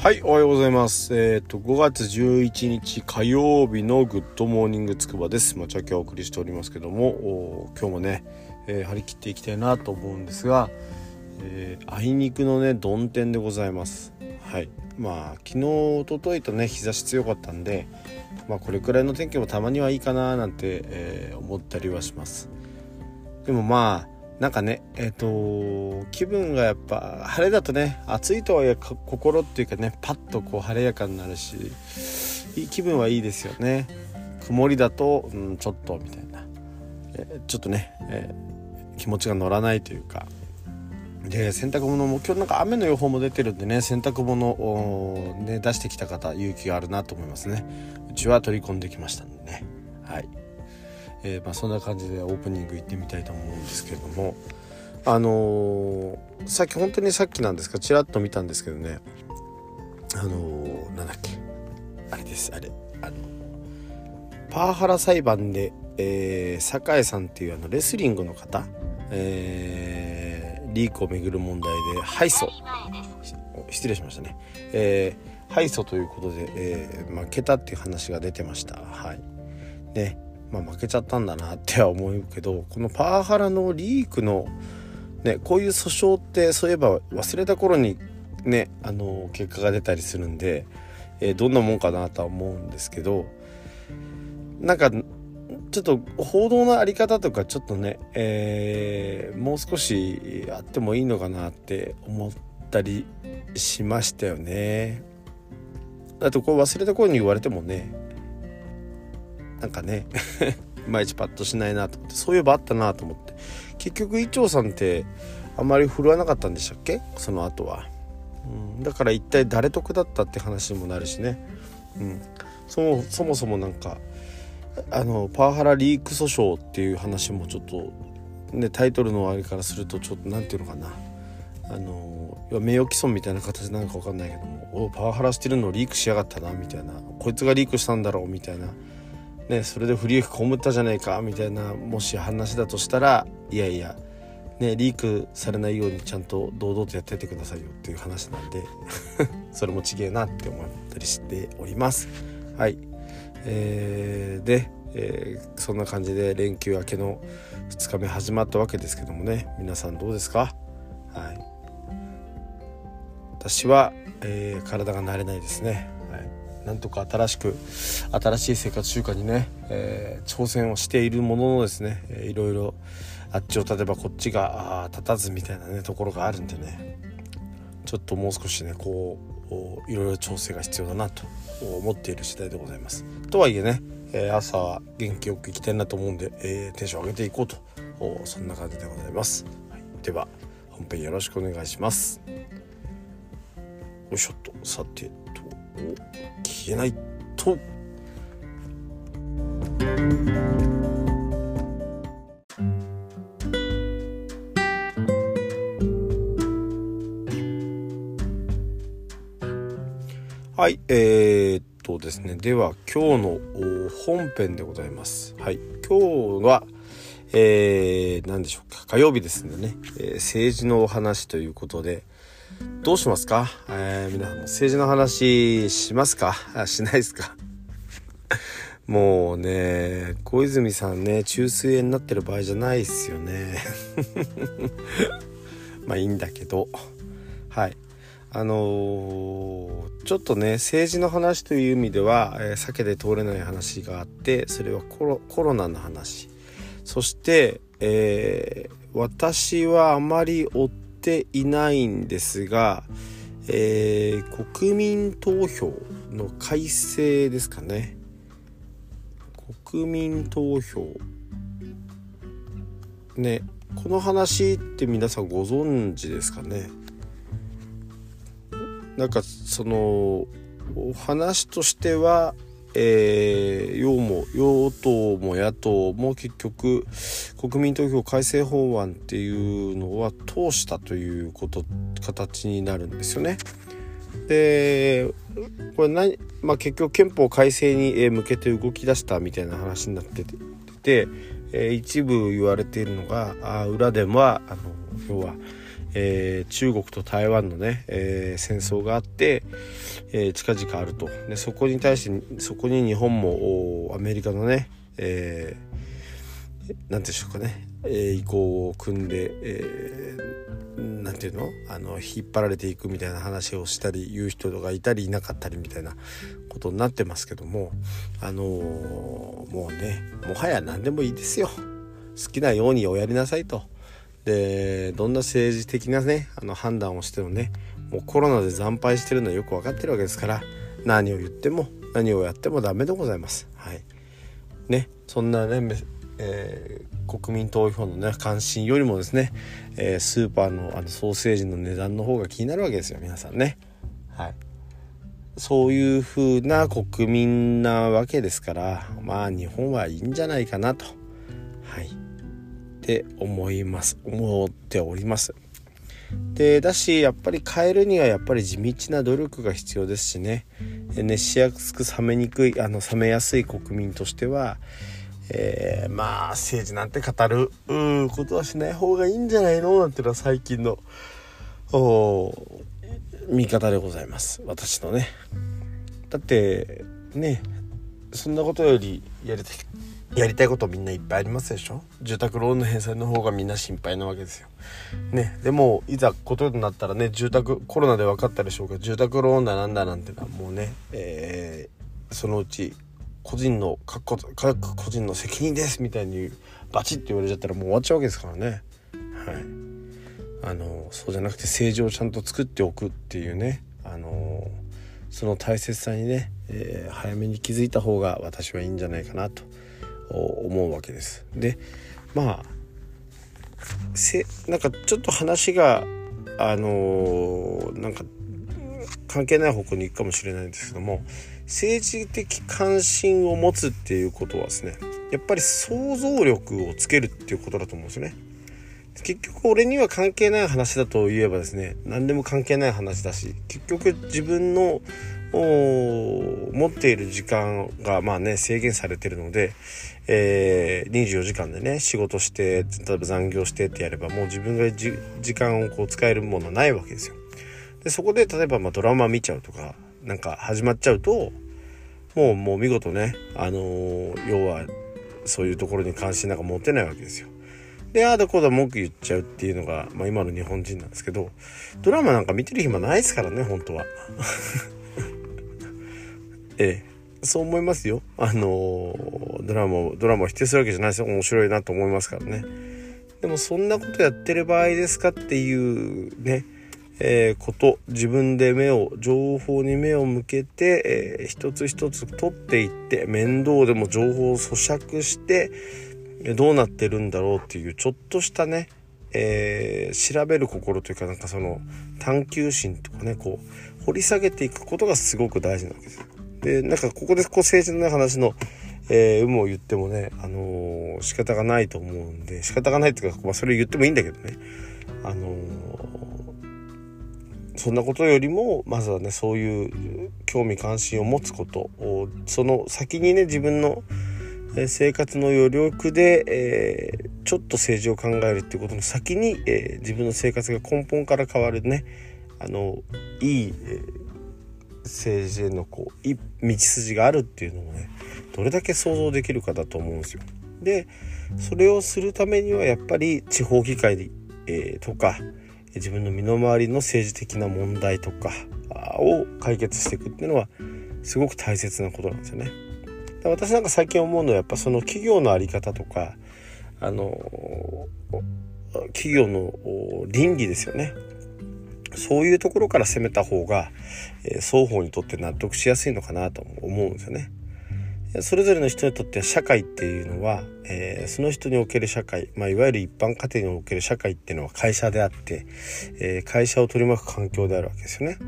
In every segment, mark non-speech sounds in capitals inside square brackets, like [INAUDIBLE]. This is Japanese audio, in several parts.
はいおはようございます。えっ、ー、と5月11日火曜日のグッドモーニングつくばです。まちゃきお送りしておりますけども今日もね、えー、張り切っていきたいなと思うんですが、えー、あいにくのね曇天でございます。はい。まあ昨日一昨日とね日差し強かったんでまあこれくらいの天気もたまにはいいかななんて、え、思ったりはします。でもまあなんかねえっ、ー、と気分がやっぱ晴れだとね暑いとはいえ心っていうかねパッとこう晴れやかになるし気分はいいですよね。曇りだと、うん、ちょっとみたいな、え、ちょっとね、えー、気持ちが乗らないというか。で洗濯物も今日なんか雨の予報も出てるんでね洗濯物を、ね、出してきた方勇気があるなと思いますね。うちは取り込んできましたんでね。はい。えー、まあ、そんな感じでオープニング行ってみたいと思うんですけれども。あのー、さっき本当にさっきなんですか？ちらっと見たんですけどね。あのー、なんだっけ？あれです。あれあのパワハラ裁判で、えー、酒井さんっていうあのレスリングの方、えー、リークをめぐる問題で敗訴。失礼しましたね、えー、敗訴ということで、えー、負けたっていう話が出てました。はい。ね。まあ、負けちゃったんだなっては思うけどこのパワハラのリークの、ね、こういう訴訟ってそういえば忘れた頃にねあの結果が出たりするんで、えー、どんなもんかなとは思うんですけどなんかちょっと報道の在り方とかちょっとね、えー、もう少しあってもいいのかなって思ったりしましたよね。だってこれ忘れた頃に言われてもねなんかね [LAUGHS] いまいちパッとしないなと思ってそういえばあったなと思って。結局伊調さんってあんまり振るわなかったんでしたっけ？その後は、うん、だから一体誰得だったって話にもなるしね、うん、そもそもそもなんかあのパワハラリーク訴訟っていう話もちょっとねタイトルのあれからするとちょっと何て言うのかな。あの名誉毀損みたいな形なのか分かんないけどもおパワハラしてるのリークしやがったなみたいな。こいつがリークしたんだろうみたいな。ね、それで不利益被ったじゃないかみたいなもし話だとしたらいやいや、ね、リークされないようにちゃんと堂々とやっててくださいよっていう話なんで [LAUGHS] それもちげえなって思ったりしております。はい、えー、で、えー、そんな感じで連休明けの2日目始まったわけですけどもね。皆さんどうですか？はい。私は、えー、体が慣れないですね。はい。なんとか新しく新しい生活習慣にね、えー、挑戦をしているもののですね、えー、いろいろあっちを立てばこっちが立たずみたいなねところがあるんでねちょっともう少しねこういろいろ調整が必要だなと思っている次第でございます。とはいえね、えー、朝は元気よく行きたいなと思うんで、えー、テンション上げていこうとそんな感じでございます。はい、では本編よろしくお願いします。よいしょっとさて消えないと。はい、えー、っとですね、では今日の本編でございます。はい、今日は、えー、何でしょうか、火曜日ですんでね、えー、政治のお話ということで、どうしますか？えー、皆さんも政治の話しますか？あしないですか？[LAUGHS] もうね、小泉さんね、中水炎になってる場合じゃないっすよね。[LAUGHS] まあいいんだけど。はい。あのー、ちょっとね、政治の話という意味では、えー、避けて通れない話があって、それはコロコロナの話。そして、えー、私はあまり追ってていないんですが、えー、国民投票の改正ですかね。国民投票。ねこの話って皆さんご存知ですかね。なんかそのお話としてはえー、与も与党も野党も結局国民投票改正法案っていうのは通したということ形になるんですよね。でこれ何、まあ、結局憲法改正に向けて動き出したみたいな話になってて、えー、一部言われているのがあ裏ではあの要は、えー、中国と台湾のね、えー、戦争があって、えー、近々あると。でそこに対してそこに日本もアメリカのね、えー、ていうんでしょうかね、えー、意向を組んで、えー、ていうの？あの引っ張られていくみたいな話をしたり言う人がいたりいなかったりみたいなことになってますけどもあのー、もうねもはや何でもいいですよ。好きなようにおやりなさいと。でどんな政治的なねあの判断をしてもねもうコロナで惨敗してるのはよく分かってるわけですから何を言っても何をやってもダメでございます。はい、ねそんなね、えー、国民投票のね関心よりもですね、えー、スーパーのあのソーセージの値段の方が気になるわけですよ皆さんね。はいそういう風な国民なわけですからまあ日本はいいんじゃないかなとって思います。思っております。でだしやっぱり変えるにはやっぱり地道な努力が必要ですしね。熱しやすく冷めにくいあの冷めやすい国民としては、えー、まあ政治なんて語ることはしない方がいいんじゃないの？なんていうのは最近の見方でございます。私のね。だってねそんなことよりやりたい。やりたいことみんないっぱいありますでしょ？住宅ローンの返済の方がみんな心配なわけですよ。ね、でもいざことになったらね住宅コロナで分かったでしょうけど住宅ローンだなんだなんてのはもうね、えー、そのうち個人の各個人の責任ですみたいにバチッて言われちゃったらもう終わっちゃうわけですからね。はい、あのそうじゃなくて政治をちゃんと作っておくっていうねあのその大切さにね、えー、早めに気づいた方が私はいいんじゃないかなと思うわけです。でまあせなんかちょっと話があのー、なんか関係ない方向に行くかもしれないんですけども政治的関心を持つっていうことはですねやっぱり想像力をつけるっていうことだと思うんですよね。結局俺には関係ない話だと言えばですね何でも関係ない話だし結局自分の持っている時間がまあね制限されてるので、えー、24時間でね仕事して例えば残業してってやればもう自分が時間をこう使えるものないわけですよ。でそこで例えばまドラマ見ちゃうとかなんか始まっちゃうともうもう見事ねあのー、要はそういうところに関心なんか持てないわけですよ。で、ああだこうだ文句言っちゃうっていうのが、まあ今の日本人なんですけど、ドラマなんか見てる暇ないですからね、本当は。ええ、そう思いますよ。あのドラマを、ドラマを否定するわけじゃないですよ。面白いなと思いますからね。でもそんなことやってる場合ですかっていうね、えー、こと自分で目を情報に目を向けて、えー、一つ一つ取っていって面倒でも情報を咀嚼してどうなってるんだろうっていうちょっとしたね、えー、調べる心というかなんかその探求心とかねこう掘り下げていくことがすごく大事なわけです。でなんかここでこう政治の話の、えー、有無を言ってもね、あのー、仕方がないと思うんで仕方がないっていうか、まあ、それ言ってもいいんだけどね、あのー、そんなことよりもまずはねそういう興味関心を持つことをその先にね自分の生活の余力で、えー、ちょっと政治を考えるっていうことの先に、えー、自分の生活が根本から変わるねあのいい、えー政治へのこう道筋があるっていうのをねどれだけ想像できるかだと思うんですよ。でそれをするためにはやっぱり地方議会、えー、とか自分の身の回りの政治的な問題とかを解決していくっていうのはすごく大切なことなんですよね。私なんか最近思うのはやっぱその企業の在り方とかあの企業の倫理ですよねそういうところから攻めた方が、えー、双方にとって納得しやすいのかなと思うんですよね。それぞれの人にとっては社会っていうのは、えー、その人における社会、まあ、いわゆる一般家庭における社会っていうのは会社であって、えー、会社を取り巻く環境であるわけですよね。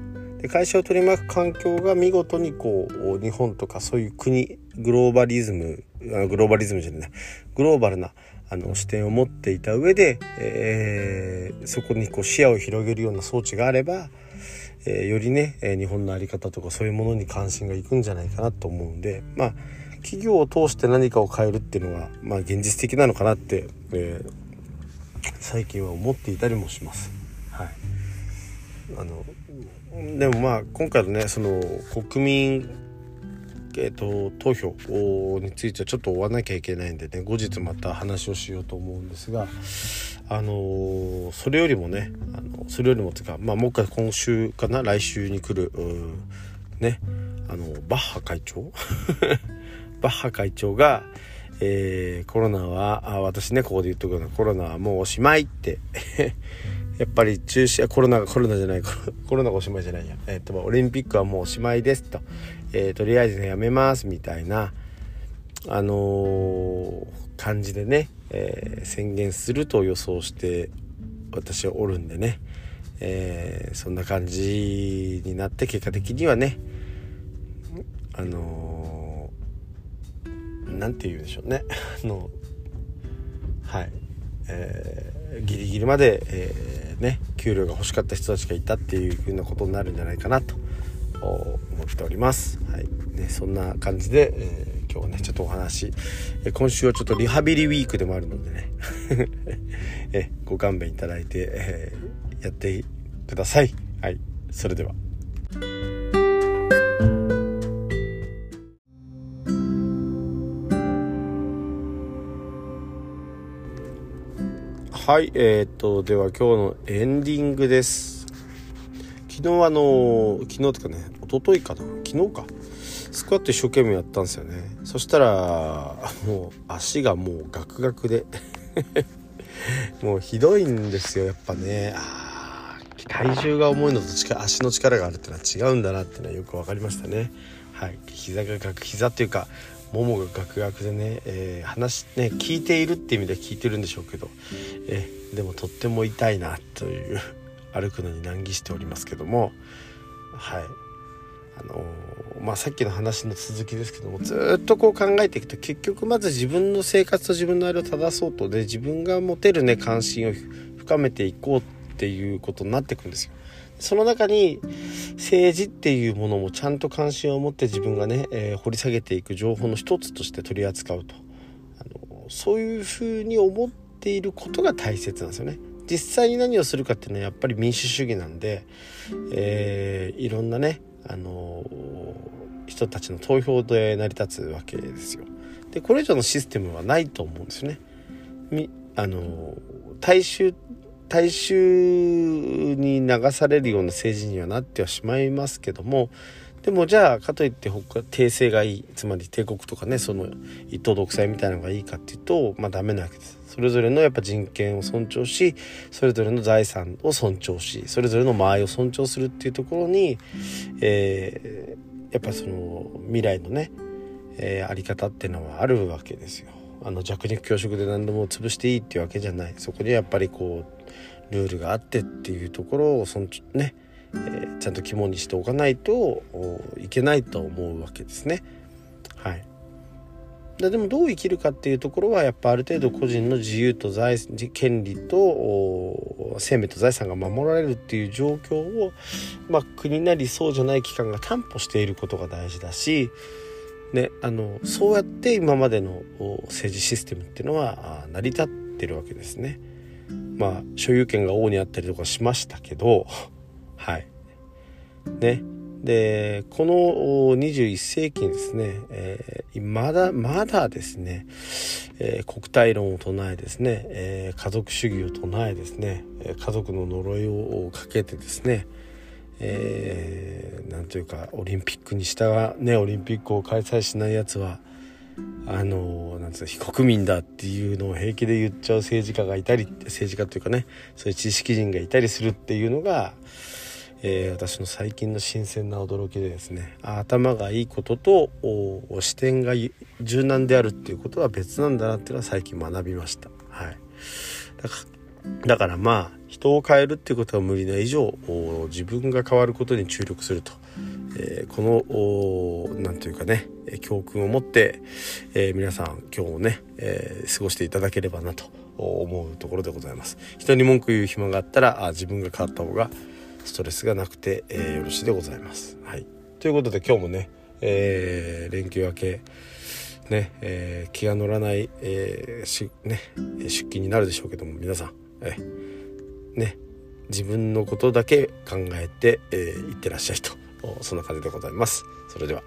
で会社を取り巻く環境が見事にこう日本とかそういう国グローバリズムグローバリズムじゃないグローバルなあの視点を持っていた上で、えー、そこにこう視野を広げるような装置があれば、えー、よりね、え日本の在り方とかそういうものに関心がいくんじゃないかなと思うんでまあ企業を通して何かを変えるっていうのは、まあ、現実的なのかなって、えー、最近は思っていたりもします。はい、あのでもまあ今回のねその国民えーと、投票についてはちょっと終わらなきゃいけないんでね後日また話をしようと思うんですがあのー、それよりもねあのそれよりもというか、まあ、もう一回今週かな来週に来るねあのバッハ会長？[LAUGHS] バッハ会長が、えー、コロナはあ私ねここで言っとくようなコロナはもうおしまいって [LAUGHS] やっぱり中止コロナがコロナじゃないコロナがおしまいじゃないや、えーと、オリンピックはもうおしまいですと、えー、とりあえず、ね、やめますみたいなあのー、感じでね、えー、宣言すると予想して私はおるんでね、えー、そんな感じになって結果的にはねあの何て言うんでしょうね [LAUGHS] あのはい、えー、ギリギリまで、えーね給料が欲しかった人たちがいたっていう風なことになるんじゃないかなと思っております。はいね、そんな感じで、えー、今日はねちょっとお話、え今週はちょっとリハビリウィークでもあるのでね [LAUGHS] えご勘弁いただいて、えー、やってください。はい、それでは。はい、えー、っと、では今日のエンディングです。昨日あの、昨日とかね、一昨日かな、昨日か。スクワット一生懸命やったんですよね。そしたら、もう足がもうガクガクで [LAUGHS] もうひどいんですよ、やっぱね。あ体重が重いのと足の力があるっていうのは違うんだなっていうのはよく分かりましたね。はい、膝がガク、膝っていうか、ももがガクガクでね、えー、話ね聞いているっていう意味では聞いてるんでしょうけど、えー、でもとっても痛いなという歩くのに難儀しておりますけどもはいあのー、まあさっきの話の続きですけどもずっとこう考えていくと結局まず自分の生活と自分のあれを正そうとで自分が持てるね関心を深めていこうっていうことになっていくんですよ。その中に政治っていうものもちゃんと関心を持って自分がね、えー、掘り下げていく情報の一つとして取り扱うとあのそういうふうに思っていることが大切なんですよね。実際に何をするかっていうのはやっぱり民主主義なんで、えー、いろんなね、あの人たちの投票で成り立つわけですよ。でこれ以上のシステムはないと思うんですよね。みあの大衆大衆に流されるような政治にはなってはしまいますけどもでもじゃあかといって他帝政がいいつまり帝国とかねその一党独裁みたいなのがいいかっていうとまあダメなわけです。それぞれのやっぱ人権を尊重しそれぞれの財産を尊重しそれぞれの間合いを尊重するっていうところに、えー、やっぱその未来のね、えー、あり方っていうのはあるわけですよ。あの弱肉強食で何でも潰していいっていうわけじゃないそこにはやっぱりこうルールがあってっていうところをそのね、えー、ちゃんと肝にしておかないといけないと思うわけですね。はい、でもどう生きるかっていうところはやっぱある程度個人の自由と財権利と生命と財産が守られるっていう状況を、まあ、国なりそうじゃない機関が担保していることが大事だし、ね、あのそうやって今までの政治システムっていうのは成り立ってるわけですね。まあ所有権が王にあったりとかしましたけどはい。ね。でこの21世紀にですね、えー、まだまだですね、えー、国体論を唱えですね、えー、家族主義を唱えですね家族の呪いをかけてですねえー、なんというかオリンピックに従ねオリンピックを開催しないやつはあのなんですか非国民だっていうのを平気で言っちゃう政治家がいたり政治家というかねそういう知識人がいたりするっていうのが、えー、私の最近の新鮮な驚きでですね頭がいいことと視点が柔軟であるっていうことは別なんだなっていうのは最近学びました。はい、だからだからまあ人を変えるっていうことは無理な以上自分が変わることに注力すると、えー、この何というかね教訓を持って、えー、皆さん今日もね、えー、過ごしていただければなと思うところでございます。人に文句言う暇があったらあ自分が変わった方がストレスがなくて、えー、よろしいでございます。はい、ということで今日もね、えー、連休明けね、えー、気が乗らない、えーしね、出勤になるでしょうけども皆さんえね自分のことだけ考えて、えー、ってらっしゃいとそんな感じでございます。それでは